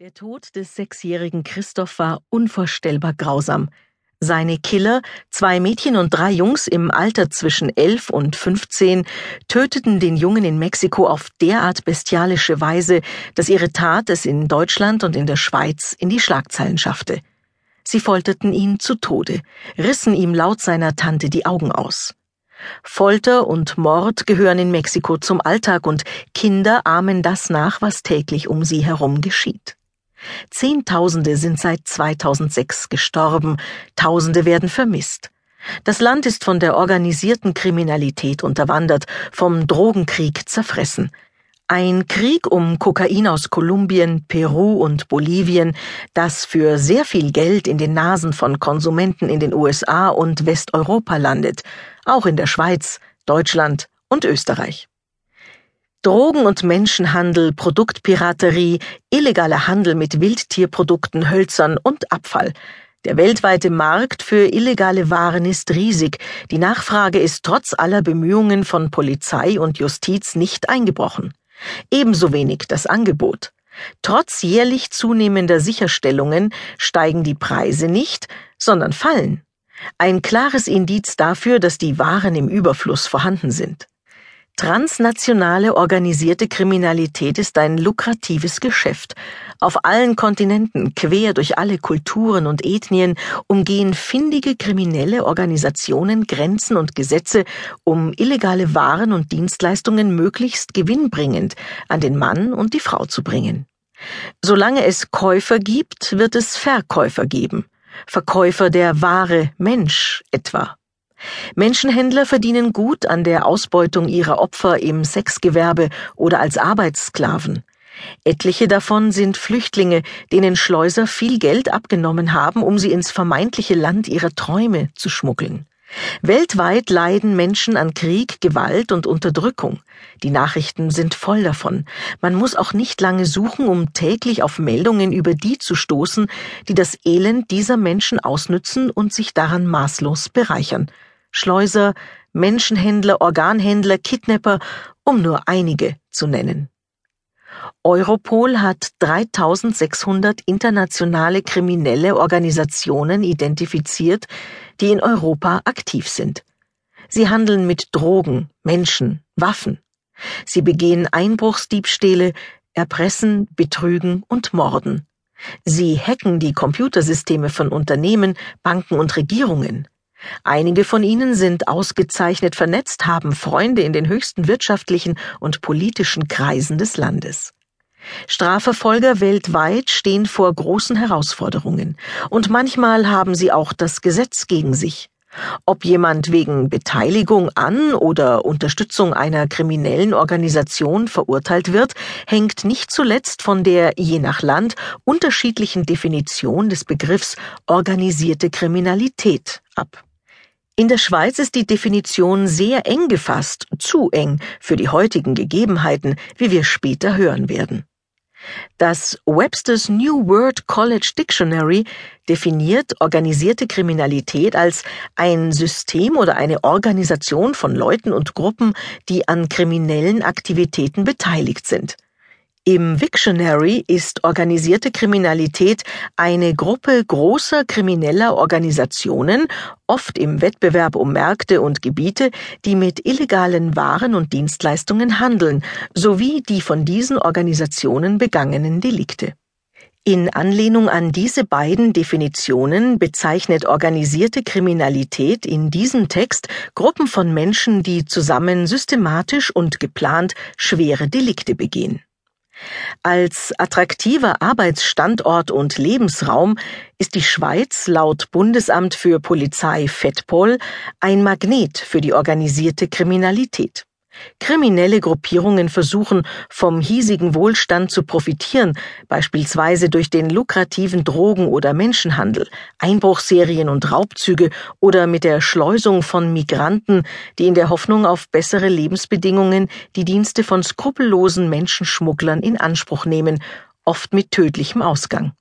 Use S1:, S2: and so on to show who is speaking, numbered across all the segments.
S1: Der Tod des sechsjährigen Christoph war unvorstellbar grausam. Seine Killer, zwei Mädchen und drei Jungs im Alter zwischen elf und fünfzehn, töteten den Jungen in Mexiko auf derart bestialische Weise, dass ihre Tat es in Deutschland und in der Schweiz in die Schlagzeilen schaffte. Sie folterten ihn zu Tode, rissen ihm laut seiner Tante die Augen aus. Folter und Mord gehören in Mexiko zum Alltag und Kinder ahmen das nach, was täglich um sie herum geschieht. Zehntausende sind seit 2006 gestorben, Tausende werden vermisst. Das Land ist von der organisierten Kriminalität unterwandert, vom Drogenkrieg zerfressen. Ein Krieg um Kokain aus Kolumbien, Peru und Bolivien, das für sehr viel Geld in den Nasen von Konsumenten in den USA und Westeuropa landet, auch in der Schweiz, Deutschland und Österreich. Drogen- und Menschenhandel, Produktpiraterie, illegaler Handel mit Wildtierprodukten, Hölzern und Abfall. Der weltweite Markt für illegale Waren ist riesig. Die Nachfrage ist trotz aller Bemühungen von Polizei und Justiz nicht eingebrochen. Ebenso wenig das Angebot. Trotz jährlich zunehmender Sicherstellungen steigen die Preise nicht, sondern fallen. Ein klares Indiz dafür, dass die Waren im Überfluss vorhanden sind. Transnationale organisierte Kriminalität ist ein lukratives Geschäft. Auf allen Kontinenten, quer durch alle Kulturen und Ethnien, umgehen findige kriminelle Organisationen Grenzen und Gesetze, um illegale Waren und Dienstleistungen möglichst gewinnbringend an den Mann und die Frau zu bringen. Solange es Käufer gibt, wird es Verkäufer geben. Verkäufer der Ware Mensch etwa. Menschenhändler verdienen gut an der Ausbeutung ihrer Opfer im Sexgewerbe oder als Arbeitssklaven. Etliche davon sind Flüchtlinge, denen Schleuser viel Geld abgenommen haben, um sie ins vermeintliche Land ihrer Träume zu schmuggeln. Weltweit leiden Menschen an Krieg, Gewalt und Unterdrückung. Die Nachrichten sind voll davon. Man muss auch nicht lange suchen, um täglich auf Meldungen über die zu stoßen, die das Elend dieser Menschen ausnützen und sich daran maßlos bereichern. Schleuser, Menschenhändler, Organhändler, Kidnapper, um nur einige zu nennen. Europol hat 3600 internationale kriminelle Organisationen identifiziert, die in Europa aktiv sind. Sie handeln mit Drogen, Menschen, Waffen. Sie begehen Einbruchsdiebstähle, erpressen, betrügen und morden. Sie hacken die Computersysteme von Unternehmen, Banken und Regierungen. Einige von ihnen sind ausgezeichnet vernetzt, haben Freunde in den höchsten wirtschaftlichen und politischen Kreisen des Landes. Strafverfolger weltweit stehen vor großen Herausforderungen, und manchmal haben sie auch das Gesetz gegen sich. Ob jemand wegen Beteiligung an oder Unterstützung einer kriminellen Organisation verurteilt wird, hängt nicht zuletzt von der je nach Land unterschiedlichen Definition des Begriffs organisierte Kriminalität ab. In der Schweiz ist die Definition sehr eng gefasst, zu eng für die heutigen Gegebenheiten, wie wir später hören werden. Das Webster's New World College Dictionary definiert organisierte Kriminalität als ein System oder eine Organisation von Leuten und Gruppen, die an kriminellen Aktivitäten beteiligt sind. Im Wiktionary ist organisierte Kriminalität eine Gruppe großer krimineller Organisationen, oft im Wettbewerb um Märkte und Gebiete, die mit illegalen Waren und Dienstleistungen handeln, sowie die von diesen Organisationen begangenen Delikte. In Anlehnung an diese beiden Definitionen bezeichnet organisierte Kriminalität in diesem Text Gruppen von Menschen, die zusammen systematisch und geplant schwere Delikte begehen. Als attraktiver Arbeitsstandort und Lebensraum ist die Schweiz laut Bundesamt für Polizei FEDPOL ein Magnet für die organisierte Kriminalität. Kriminelle Gruppierungen versuchen, vom hiesigen Wohlstand zu profitieren, beispielsweise durch den lukrativen Drogen- oder Menschenhandel, Einbruchserien und Raubzüge oder mit der Schleusung von Migranten, die in der Hoffnung auf bessere Lebensbedingungen die Dienste von skrupellosen Menschenschmugglern in Anspruch nehmen, oft mit tödlichem Ausgang.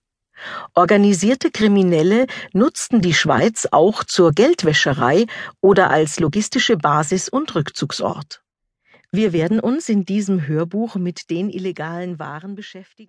S1: Organisierte Kriminelle nutzten die Schweiz auch zur Geldwäscherei oder als logistische Basis und Rückzugsort. Wir werden uns in diesem Hörbuch mit den illegalen Waren beschäftigen